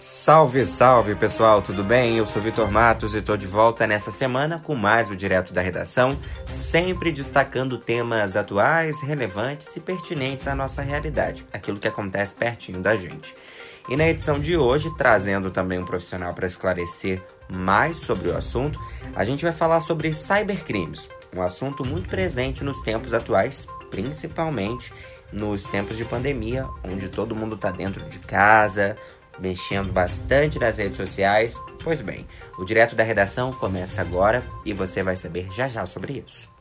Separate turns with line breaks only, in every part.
Salve, salve pessoal, tudo bem? Eu sou Vitor Matos e estou de volta nessa semana com mais o Direto da Redação, sempre destacando temas atuais, relevantes e pertinentes à nossa realidade, aquilo que acontece pertinho da gente. E na edição de hoje, trazendo também um profissional para esclarecer mais sobre o assunto, a gente vai falar sobre cybercrimes, um assunto muito presente nos tempos atuais, principalmente nos tempos de pandemia, onde todo mundo está dentro de casa, mexendo bastante nas redes sociais. Pois bem, o direto da redação começa agora e você vai saber já já sobre isso.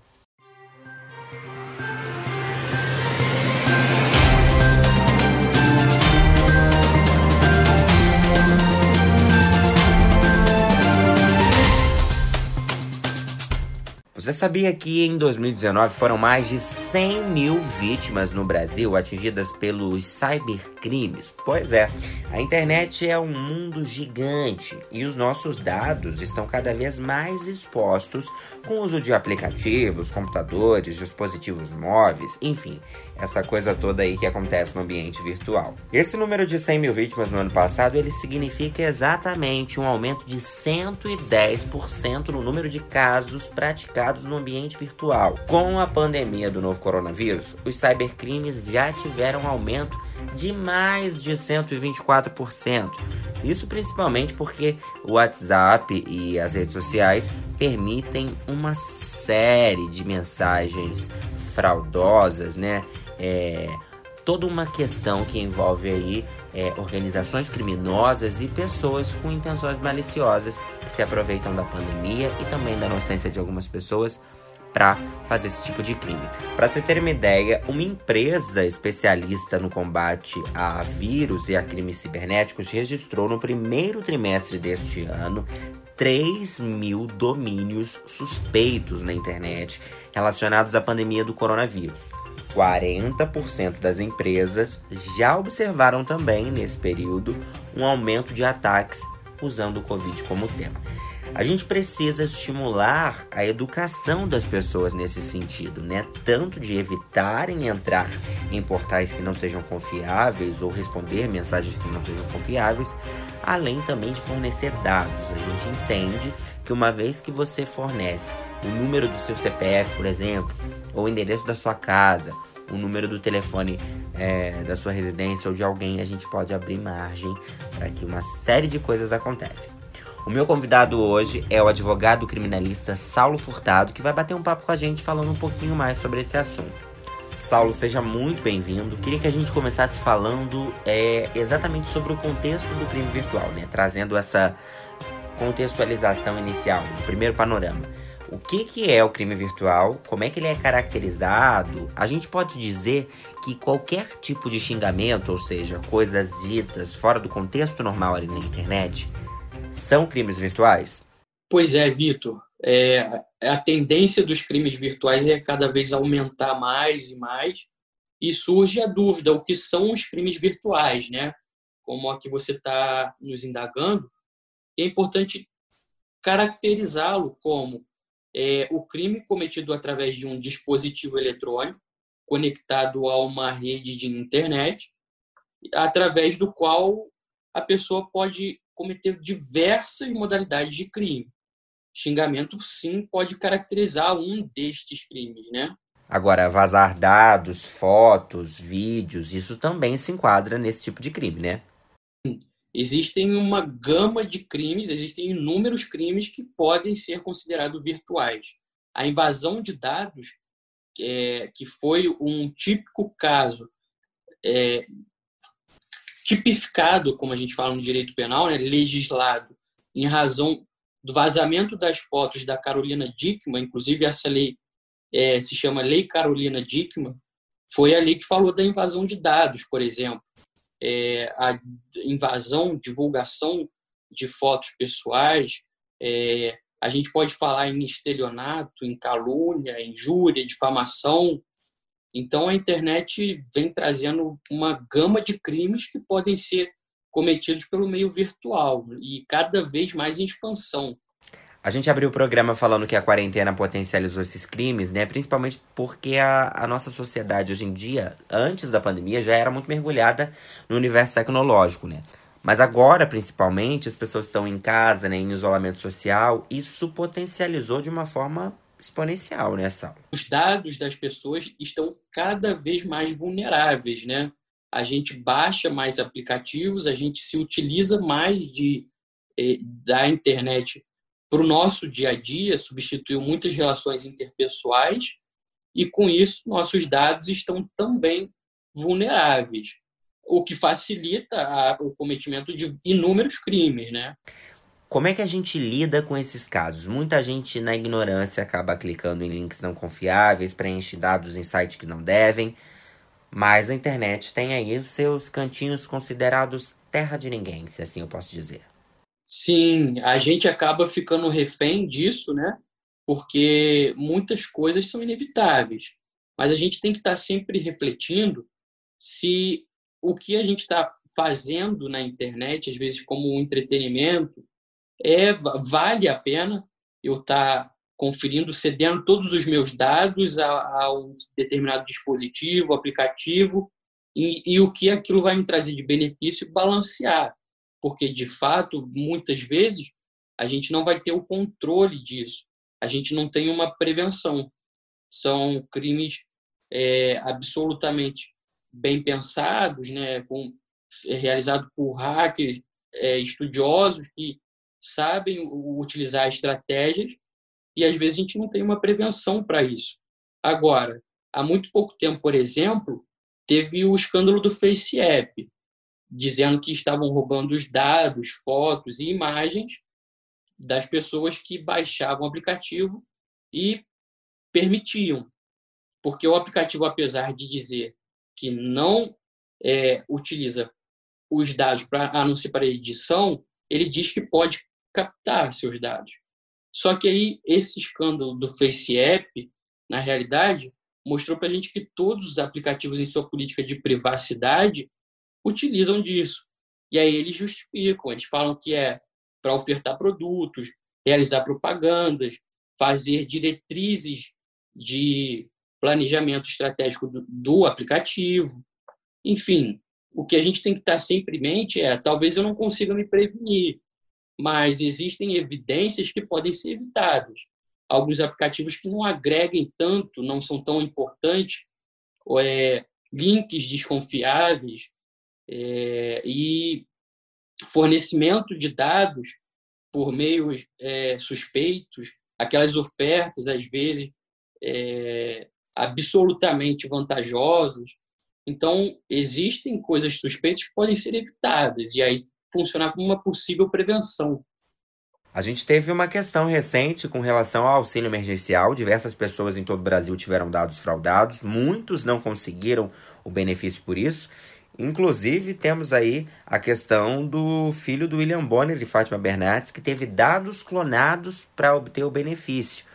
Você sabia que em 2019 foram mais de 100 mil vítimas no Brasil atingidas pelos cybercrimes? Pois é, a internet é um mundo gigante e os nossos dados estão cada vez mais expostos com o uso de aplicativos, computadores, dispositivos móveis, enfim, essa coisa toda aí que acontece no ambiente virtual. Esse número de 100 mil vítimas no ano passado ele significa exatamente um aumento de 110% no número de casos praticados no ambiente virtual. Com a pandemia do novo coronavírus, os cybercrimes já tiveram um aumento de mais de 124%. Isso principalmente porque o WhatsApp e as redes sociais permitem uma série de mensagens fraudosas, né? É, toda uma questão que envolve aí é, organizações criminosas e pessoas com intenções maliciosas que se aproveitam da pandemia e também da inocência de algumas pessoas para fazer esse tipo de crime. Para você ter uma ideia, uma empresa especialista no combate a vírus e a crimes cibernéticos registrou no primeiro trimestre deste ano 3 mil domínios suspeitos na internet relacionados à pandemia do coronavírus. 40% das empresas já observaram também nesse período um aumento de ataques usando o Covid como tema. A gente precisa estimular a educação das pessoas nesse sentido, né? Tanto de evitarem entrar em portais que não sejam confiáveis ou responder mensagens que não sejam confiáveis, além também de fornecer dados. A gente entende que uma vez que você fornece o número do seu CPF, por exemplo, ou o endereço da sua casa, o número do telefone é, da sua residência ou de alguém, a gente pode abrir margem para que uma série de coisas acontecem. O meu convidado hoje é o advogado criminalista Saulo Furtado, que vai bater um papo com a gente falando um pouquinho mais sobre esse assunto. Saulo, seja muito bem-vindo. Queria que a gente começasse falando é, exatamente sobre o contexto do crime virtual, né? Trazendo essa contextualização inicial, o primeiro panorama o que, que é o crime virtual, como é que ele é caracterizado. A gente pode dizer que qualquer tipo de xingamento, ou seja, coisas ditas fora do contexto normal ali na internet, são crimes virtuais?
Pois é, Vitor. É, a tendência dos crimes virtuais é cada vez aumentar mais e mais. E surge a dúvida: o que são os crimes virtuais, né? Como a que você está nos indagando. é importante caracterizá-lo como é, o crime cometido através de um dispositivo eletrônico conectado a uma rede de internet, através do qual a pessoa pode cometer diversas modalidades de crime. Xingamento, sim, pode caracterizar um destes crimes, né?
Agora, vazar dados, fotos, vídeos, isso também se enquadra nesse tipo de crime, né?
existem uma gama de crimes, existem inúmeros crimes que podem ser considerados virtuais. A invasão de dados, é, que foi um típico caso é, tipificado, como a gente fala no direito penal, né, legislado, em razão do vazamento das fotos da Carolina Dickman, inclusive essa lei é, se chama Lei Carolina Dickman, foi a lei que falou da invasão de dados, por exemplo é, a invasão, divulgação de fotos pessoais. É, a gente pode falar em estelionato, em calúnia, injúria, difamação. Então, a internet vem trazendo uma gama de crimes que podem ser cometidos pelo meio virtual e cada vez mais em expansão.
A gente abriu o programa falando que a quarentena potencializou esses crimes, né? Principalmente porque a, a nossa sociedade hoje em dia, antes da pandemia, já era muito mergulhada no universo tecnológico, né? Mas agora, principalmente, as pessoas estão em casa, né, em isolamento social, isso potencializou de uma forma exponencial, né, Sal?
Os dados das pessoas estão cada vez mais vulneráveis, né? A gente baixa mais aplicativos, a gente se utiliza mais de, eh, da internet para o nosso dia a dia, substituiu muitas relações interpessoais e, com isso, nossos dados estão também vulneráveis, o que facilita a, o cometimento de inúmeros crimes, né?
Como é que a gente lida com esses casos? Muita gente, na ignorância, acaba clicando em links não confiáveis, preenche dados em sites que não devem, mas a internet tem aí os seus cantinhos considerados terra de ninguém, se assim eu posso dizer.
Sim, a gente acaba ficando refém disso, né? Porque muitas coisas são inevitáveis. Mas a gente tem que estar sempre refletindo se o que a gente está fazendo na internet, às vezes como um entretenimento, é vale a pena eu estar tá conferindo, cedendo todos os meus dados a, a um determinado dispositivo, aplicativo, e, e o que aquilo vai me trazer de benefício balancear porque de fato, muitas vezes, a gente não vai ter o controle disso. A gente não tem uma prevenção. São crimes é, absolutamente bem pensados, né, com, é, realizado por hackers é, estudiosos que sabem utilizar estratégias e às vezes a gente não tem uma prevenção para isso. Agora, há muito pouco tempo, por exemplo, teve o escândalo do FaceApp, dizendo que estavam roubando os dados, fotos e imagens das pessoas que baixavam o aplicativo e permitiam. Porque o aplicativo, apesar de dizer que não é, utiliza os dados para anúncio para edição, ele diz que pode captar seus dados. Só que aí esse escândalo do FaceApp, na realidade, mostrou para a gente que todos os aplicativos em sua política de privacidade utilizam disso. E aí eles justificam, eles falam que é para ofertar produtos, realizar propagandas, fazer diretrizes de planejamento estratégico do, do, aplicativo. Enfim, o que a gente tem que estar sempre em mente é: talvez eu não consiga me prevenir, mas existem evidências que podem ser evitadas. Alguns aplicativos que não agreguem tanto, não são tão importantes, ou é, links desconfiáveis, é, e fornecimento de dados por meios é, suspeitos, aquelas ofertas, às vezes, é, absolutamente vantajosas. Então, existem coisas suspeitas que podem ser evitadas e aí funcionar como uma possível prevenção.
A gente teve uma questão recente com relação ao auxílio emergencial. Diversas pessoas em todo o Brasil tiveram dados fraudados, muitos não conseguiram o benefício por isso. Inclusive, temos aí a questão do filho do William Bonner de Fátima Bernardes, que teve dados clonados para obter o benefício.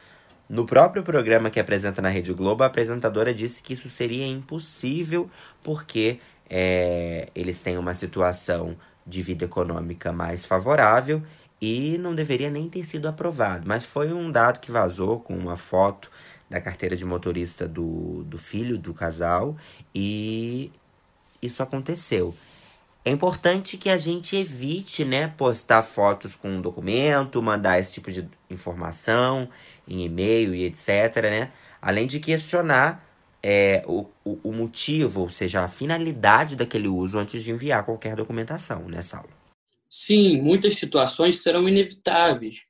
No próprio programa que apresenta na Rede Globo, a apresentadora disse que isso seria impossível porque é, eles têm uma situação de vida econômica mais favorável e não deveria nem ter sido aprovado. Mas foi um dado que vazou com uma foto da carteira de motorista do, do filho do casal e isso aconteceu. É importante que a gente evite, né, postar fotos com um documento, mandar esse tipo de informação em e-mail e etc, né? Além de questionar é, o, o, o, motivo, ou seja, a finalidade daquele uso antes de enviar qualquer documentação, né, Saulo?
Sim, muitas situações serão inevitáveis.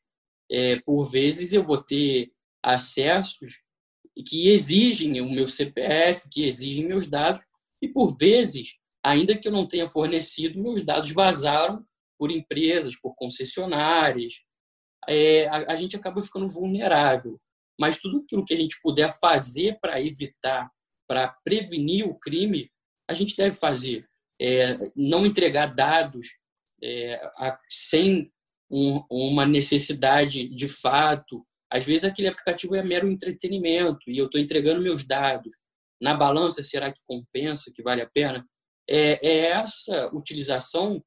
É, por vezes eu vou ter acessos que exigem o meu CPF, que exigem meus dados, e por vezes, ainda que eu não tenha fornecido, meus dados vazaram por empresas, por concessionárias. É, a, a gente acaba ficando vulnerável. Mas tudo aquilo que a gente puder fazer para evitar, para prevenir o crime, a gente deve fazer. É, não entregar dados é, a, sem um, uma necessidade de fato. Às vezes aquele aplicativo é mero entretenimento e eu estou entregando meus dados na balança, será que compensa, que vale a pena? É, é essa utilização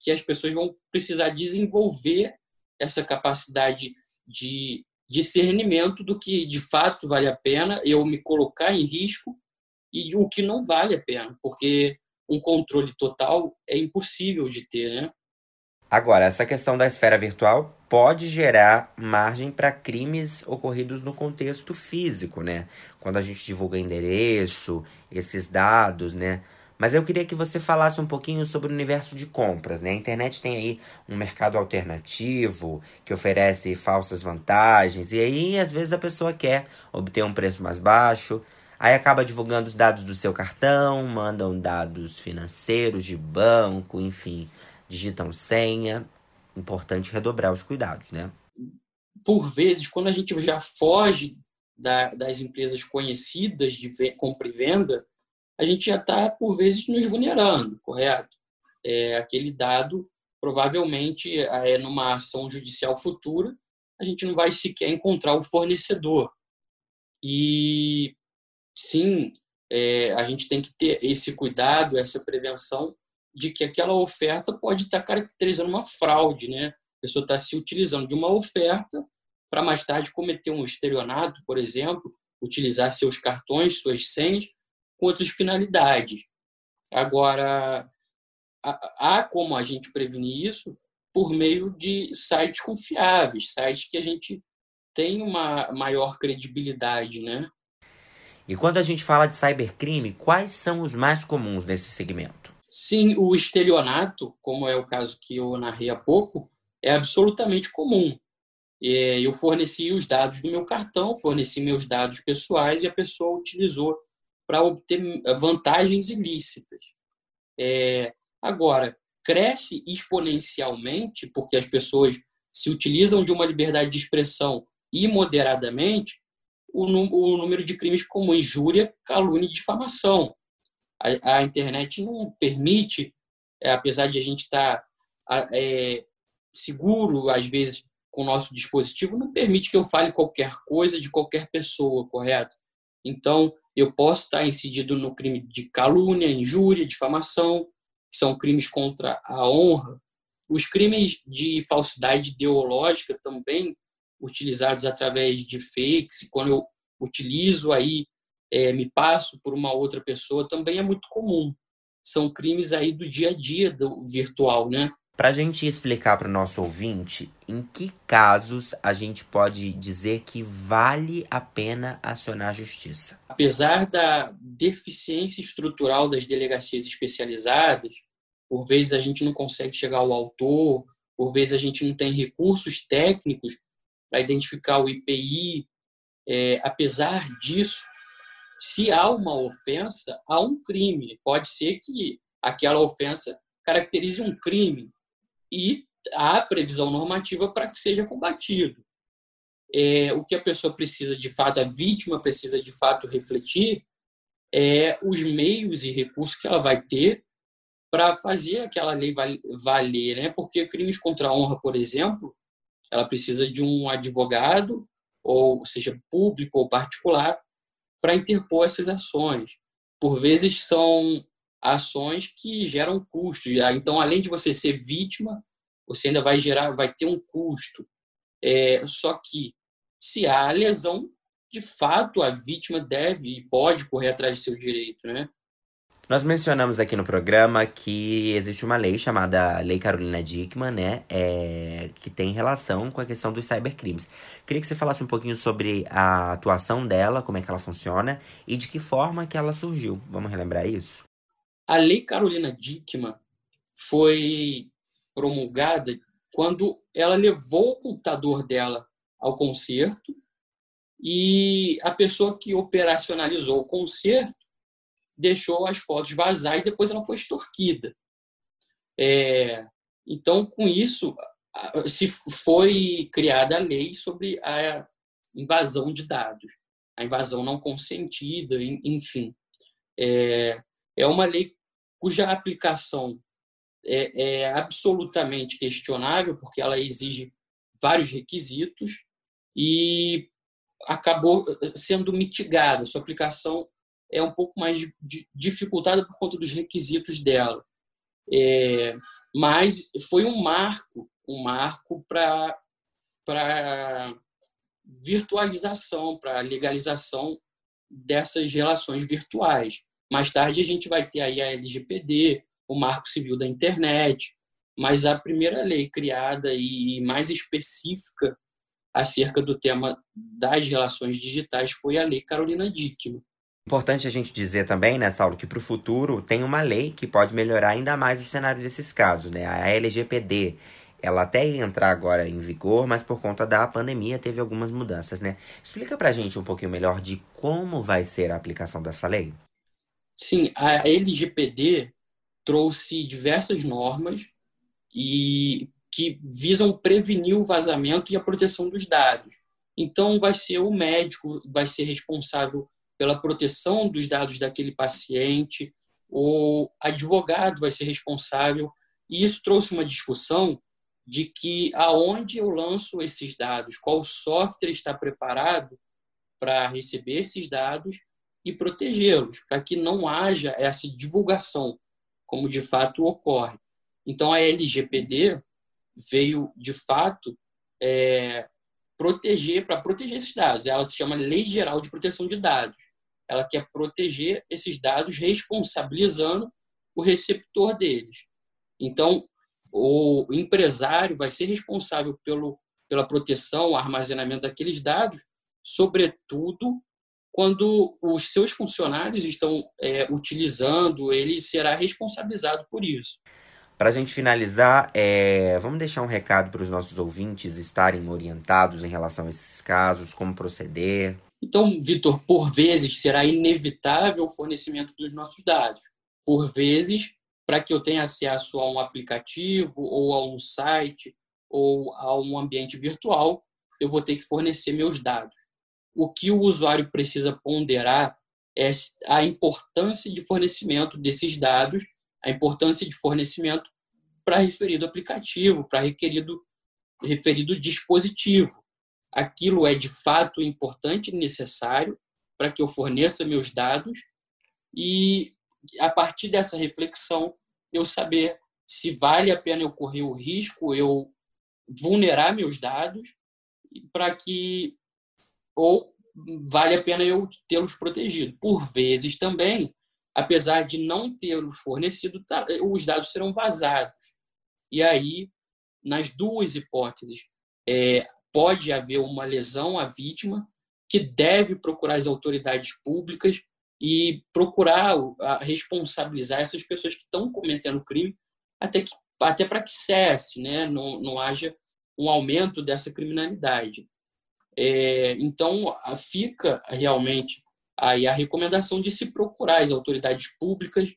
que as pessoas vão precisar desenvolver essa capacidade de discernimento do que de fato vale a pena eu me colocar em risco e o que não vale a pena, porque um controle total é impossível de ter, né?
Agora, essa questão da esfera virtual pode gerar margem para crimes ocorridos no contexto físico, né? Quando a gente divulga endereço, esses dados, né? Mas eu queria que você falasse um pouquinho sobre o universo de compras, né? A internet tem aí um mercado alternativo que oferece falsas vantagens e aí às vezes a pessoa quer obter um preço mais baixo, aí acaba divulgando os dados do seu cartão, mandam dados financeiros de banco, enfim digitam senha. Importante redobrar os cuidados, né?
Por vezes, quando a gente já foge da, das empresas conhecidas de compra e venda, a gente já está, por vezes, nos vulnerando, correto? É, aquele dado, provavelmente, é numa ação judicial futura, a gente não vai sequer encontrar o fornecedor. E, sim, é, a gente tem que ter esse cuidado, essa prevenção de que aquela oferta pode estar caracterizando uma fraude, né? A pessoa está se utilizando de uma oferta para mais tarde cometer um estelionato, por exemplo, utilizar seus cartões, suas senhas, com outras finalidades. Agora, há como a gente prevenir isso por meio de sites confiáveis, sites que a gente tem uma maior credibilidade, né?
E quando a gente fala de cybercrime, quais são os mais comuns nesse segmento?
Sim, o estelionato, como é o caso que eu narrei há pouco, é absolutamente comum. Eu forneci os dados do meu cartão, forneci meus dados pessoais e a pessoa utilizou para obter vantagens ilícitas. É, agora, cresce exponencialmente porque as pessoas se utilizam de uma liberdade de expressão imoderadamente o, o número de crimes como injúria, calúnia e difamação a, a internet não permite, é, apesar de a gente estar tá, é, seguro, às vezes, com o nosso dispositivo, não permite que eu fale qualquer coisa de qualquer pessoa, correto? Então, eu posso estar incidido no crime de calúnia, injúria, difamação, que são crimes contra a honra. Os crimes de falsidade ideológica também utilizados através de fakes, quando eu utilizo aí é, me passo por uma outra pessoa também é muito comum. São crimes aí do dia a dia do virtual, né?
Para a gente explicar para o nosso ouvinte, em que casos a gente pode dizer que vale a pena acionar a justiça?
Apesar da deficiência estrutural das delegacias especializadas, por vezes a gente não consegue chegar ao autor, por vezes a gente não tem recursos técnicos para identificar o IPI. É, apesar disso, se há uma ofensa, há um crime. Pode ser que aquela ofensa caracterize um crime e há previsão normativa para que seja combatido. É, o que a pessoa precisa de fato, a vítima precisa de fato refletir é os meios e recursos que ela vai ter para fazer aquela lei valer, né? Porque crimes contra a honra, por exemplo, ela precisa de um advogado, ou seja, público ou particular, para interpor essas ações. Por vezes são ações que geram custos. Então, além de você ser vítima, você ainda vai gerar, vai ter um custo. É, só que se há lesão, de fato a vítima deve e pode correr atrás de seu direito, né?
Nós mencionamos aqui no programa que existe uma lei chamada Lei Carolina Dickman, né? É, que tem relação com a questão dos cybercrimes. Queria que você falasse um pouquinho sobre a atuação dela, como é que ela funciona e de que forma que ela surgiu. Vamos relembrar isso?
A Lei Carolina Dickman foi promulgada quando ela levou o computador dela ao concerto e a pessoa que operacionalizou o concerto deixou as fotos vazar e depois ela foi extorquida. É, então, com isso, se foi criada a lei sobre a invasão de dados, a invasão não consentida, enfim. É, é uma lei cuja aplicação é, é absolutamente questionável, porque ela exige vários requisitos e acabou sendo mitigada. Sua aplicação é um pouco mais dificultada por conta dos requisitos dela. É, mas foi um marco, um marco para para virtualização, para legalização dessas relações virtuais. Mais tarde a gente vai ter aí a LGPD, o Marco Civil da Internet. mas a primeira lei criada e mais específica acerca do tema das relações digitais foi a Lei Carolina Dickmann.
Importante a gente dizer também, né, Saulo, que para o futuro tem uma lei que pode melhorar ainda mais o cenário desses casos, né? A LGPD. Ela até ia entrar agora em vigor, mas por conta da pandemia teve algumas mudanças, né? Explica pra gente um pouquinho melhor de como vai ser a aplicação dessa lei.
Sim, a LGPD trouxe diversas normas e que visam prevenir o vazamento e a proteção dos dados. Então, vai ser o médico, vai ser responsável pela proteção dos dados daquele paciente, o advogado vai ser responsável. E isso trouxe uma discussão de que aonde eu lanço esses dados, qual software está preparado para receber esses dados e protegê-los, para que não haja essa divulgação, como de fato ocorre. Então, a LGPD veio, de fato, é, proteger, para proteger esses dados. Ela se chama Lei Geral de Proteção de Dados. Ela quer proteger esses dados responsabilizando o receptor deles. Então, o empresário vai ser responsável pelo, pela proteção, armazenamento daqueles dados, sobretudo quando os seus funcionários estão é, utilizando, ele será responsabilizado por isso.
Para a gente finalizar, é, vamos deixar um recado para os nossos ouvintes estarem orientados em relação a esses casos, como proceder.
Então, Vitor, por vezes será inevitável o fornecimento dos nossos dados. Por vezes, para que eu tenha acesso a um aplicativo ou a um site ou a um ambiente virtual, eu vou ter que fornecer meus dados. O que o usuário precisa ponderar é a importância de fornecimento desses dados a importância de fornecimento para referido aplicativo, para requerido referido dispositivo. Aquilo é de fato importante e necessário para que eu forneça meus dados e a partir dessa reflexão eu saber se vale a pena eu correr o risco eu vulnerar meus dados para que ou vale a pena eu tê-los protegidos. Por vezes também apesar de não tê-los fornecido, tá, os dados serão vazados. E aí, nas duas hipóteses, é, pode haver uma lesão à vítima, que deve procurar as autoridades públicas e procurar responsabilizar essas pessoas que estão cometendo crime, até, que, até para que cesse, né? não, não haja um aumento dessa criminalidade. É, então, fica realmente aí a recomendação de se procurar as autoridades públicas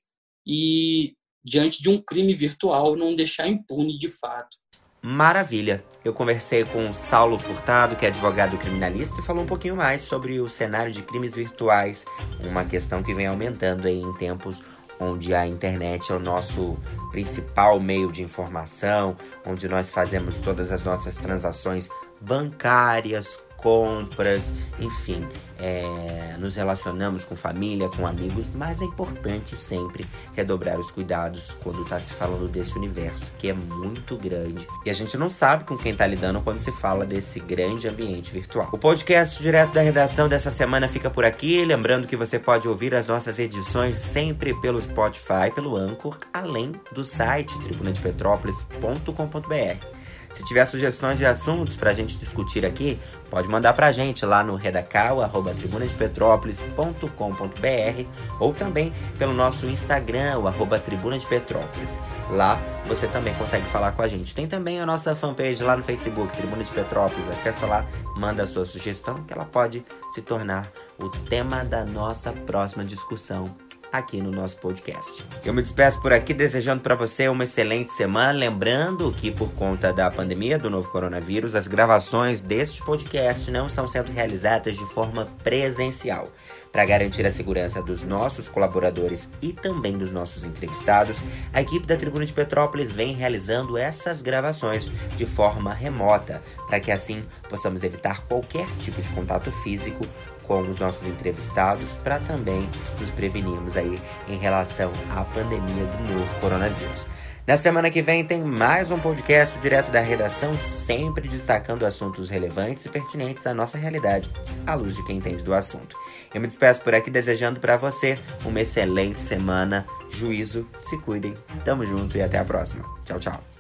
e, diante de um crime virtual, não deixar impune de fato.
Maravilha! Eu conversei com o Saulo Furtado, que é advogado criminalista, e falou um pouquinho mais sobre o cenário de crimes virtuais, uma questão que vem aumentando em tempos onde a internet é o nosso principal meio de informação, onde nós fazemos todas as nossas transações bancárias, compras, enfim, é, nos relacionamos com família, com amigos, mas é importante sempre redobrar os cuidados quando está se falando desse universo, que é muito grande. E a gente não sabe com quem está lidando quando se fala desse grande ambiente virtual. O podcast direto da redação dessa semana fica por aqui. Lembrando que você pode ouvir as nossas edições sempre pelo Spotify, pelo Anchor, além do site tribunadepetrópolis.com.br. Se tiver sugestões de assuntos para a gente discutir aqui, pode mandar para a gente lá no redacal.tribunadepetrópolis.com.br ou também pelo nosso Instagram, o arroba Tribuna de Petrópolis. Lá você também consegue falar com a gente. Tem também a nossa fanpage lá no Facebook, Tribuna de Petrópolis. Acessa lá, manda a sua sugestão que ela pode se tornar o tema da nossa próxima discussão aqui no nosso podcast. Eu me despeço por aqui desejando para você uma excelente semana, lembrando que por conta da pandemia do novo coronavírus, as gravações deste podcast não estão sendo realizadas de forma presencial. Para garantir a segurança dos nossos colaboradores e também dos nossos entrevistados, a equipe da Tribuna de Petrópolis vem realizando essas gravações de forma remota, para que assim possamos evitar qualquer tipo de contato físico com os nossos entrevistados para também nos prevenirmos aí em relação à pandemia do novo coronavírus. Na semana que vem tem mais um podcast direto da redação, sempre destacando assuntos relevantes e pertinentes à nossa realidade, à luz de quem entende do assunto. Eu me despeço por aqui desejando para você uma excelente semana, juízo, se cuidem, tamo junto e até a próxima. Tchau, tchau.